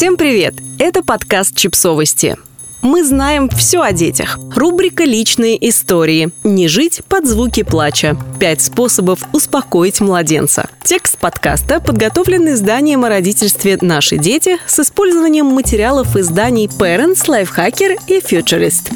Всем привет! Это подкаст «Чипсовости». Мы знаем все о детях. Рубрика «Личные истории». Не жить под звуки плача. Пять способов успокоить младенца. Текст подкаста подготовлен изданием о родительстве «Наши дети» с использованием материалов изданий Parents, Lifehacker и Futurist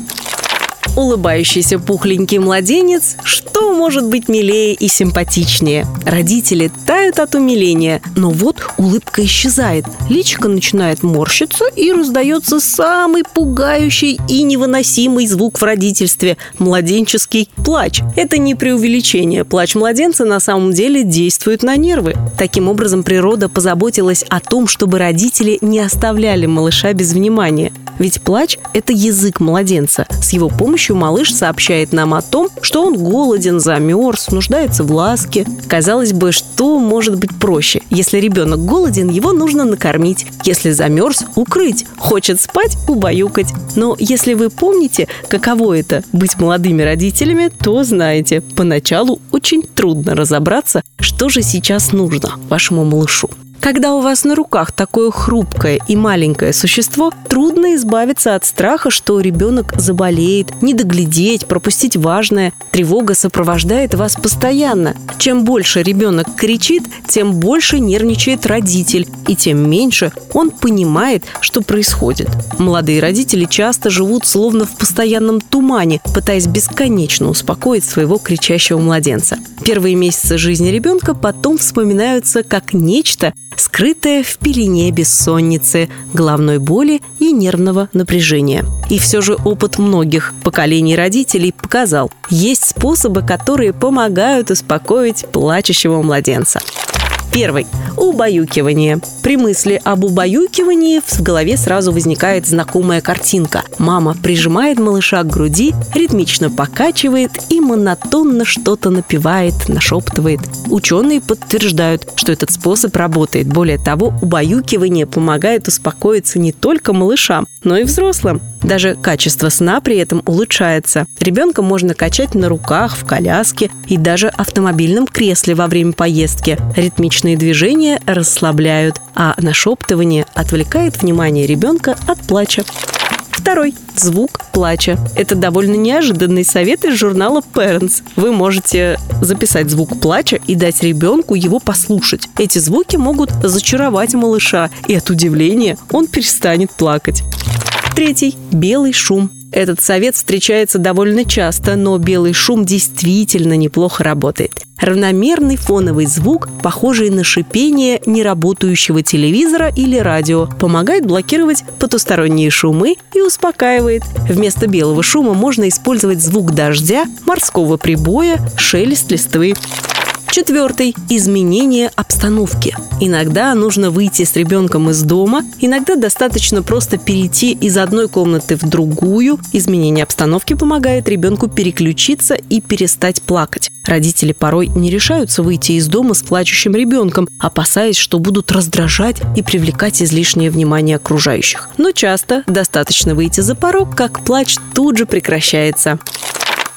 улыбающийся пухленький младенец, что может быть милее и симпатичнее? Родители тают от умиления, но вот улыбка исчезает, личико начинает морщиться и раздается самый пугающий и невыносимый звук в родительстве – младенческий плач. Это не преувеличение. Плач младенца на самом деле действует на нервы. Таким образом, природа позаботилась о том, чтобы родители не оставляли малыша без внимания. Ведь плач – это язык младенца. С его помощью малыш сообщает нам о том, что он голоден, замерз, нуждается в ласке. Казалось бы, что может быть проще? Если ребенок голоден, его нужно накормить. Если замерз – укрыть. Хочет спать – убаюкать. Но если вы помните, каково это – быть молодыми родителями, то знаете, поначалу очень трудно разобраться, что же сейчас нужно вашему малышу. Когда у вас на руках такое хрупкое и маленькое существо, трудно избавиться от страха, что ребенок заболеет, не доглядеть, пропустить важное. Тревога сопровождает вас постоянно. Чем больше ребенок кричит, тем больше нервничает родитель, и тем меньше он понимает, что происходит. Молодые родители часто живут словно в постоянном тумане, пытаясь бесконечно успокоить своего кричащего младенца. Первые месяцы жизни ребенка потом вспоминаются как нечто, скрытое в пелене бессонницы, головной боли и нервного напряжения. И все же опыт многих поколений родителей показал, есть способы, которые помогают успокоить плачущего младенца. Первый – убаюкивание. При мысли об убаюкивании в голове сразу возникает знакомая картинка. Мама прижимает малыша к груди, ритмично покачивает и монотонно что-то напевает, нашептывает. Ученые подтверждают, что этот способ работает. Более того, убаюкивание помогает успокоиться не только малышам, но и взрослым. Даже качество сна при этом улучшается. Ребенка можно качать на руках, в коляске и даже автомобильном кресле во время поездки. Ритмичные движения расслабляют, а нашептывание отвлекает внимание ребенка от плача. Второй – звук плача. Это довольно неожиданный совет из журнала Parents. Вы можете записать звук плача и дать ребенку его послушать. Эти звуки могут зачаровать малыша, и от удивления он перестанет плакать. Третий – белый шум. Этот совет встречается довольно часто, но белый шум действительно неплохо работает. Равномерный фоновый звук, похожий на шипение неработающего телевизора или радио, помогает блокировать потусторонние шумы и успокаивает. Вместо белого шума можно использовать звук дождя, морского прибоя, шелест листвы. Четвертый – изменение обстановки. Иногда нужно выйти с ребенком из дома, иногда достаточно просто перейти из одной комнаты в другую. Изменение обстановки помогает ребенку переключиться и перестать плакать. Родители порой не решаются выйти из дома с плачущим ребенком, опасаясь, что будут раздражать и привлекать излишнее внимание окружающих. Но часто достаточно выйти за порог, как плач тут же прекращается.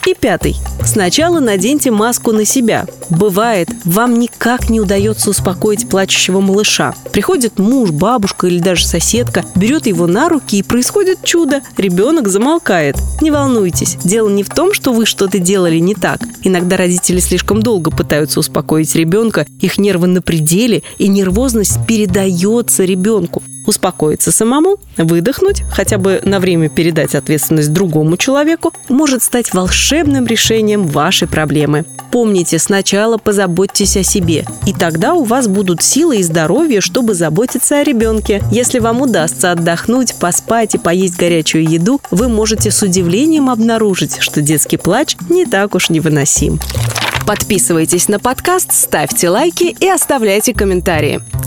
И пятый. Сначала наденьте маску на себя. Бывает, вам никак не удается успокоить плачущего малыша. Приходит муж, бабушка или даже соседка, берет его на руки и происходит чудо. Ребенок замолкает. Не волнуйтесь, дело не в том, что вы что-то делали не так. Иногда родители слишком долго пытаются успокоить ребенка, их нервы на пределе, и нервозность передается ребенку успокоиться самому, выдохнуть, хотя бы на время передать ответственность другому человеку, может стать волшебным решением вашей проблемы. Помните, сначала позаботьтесь о себе, и тогда у вас будут силы и здоровье, чтобы заботиться о ребенке. Если вам удастся отдохнуть, поспать и поесть горячую еду, вы можете с удивлением обнаружить, что детский плач не так уж невыносим. Подписывайтесь на подкаст, ставьте лайки и оставляйте комментарии.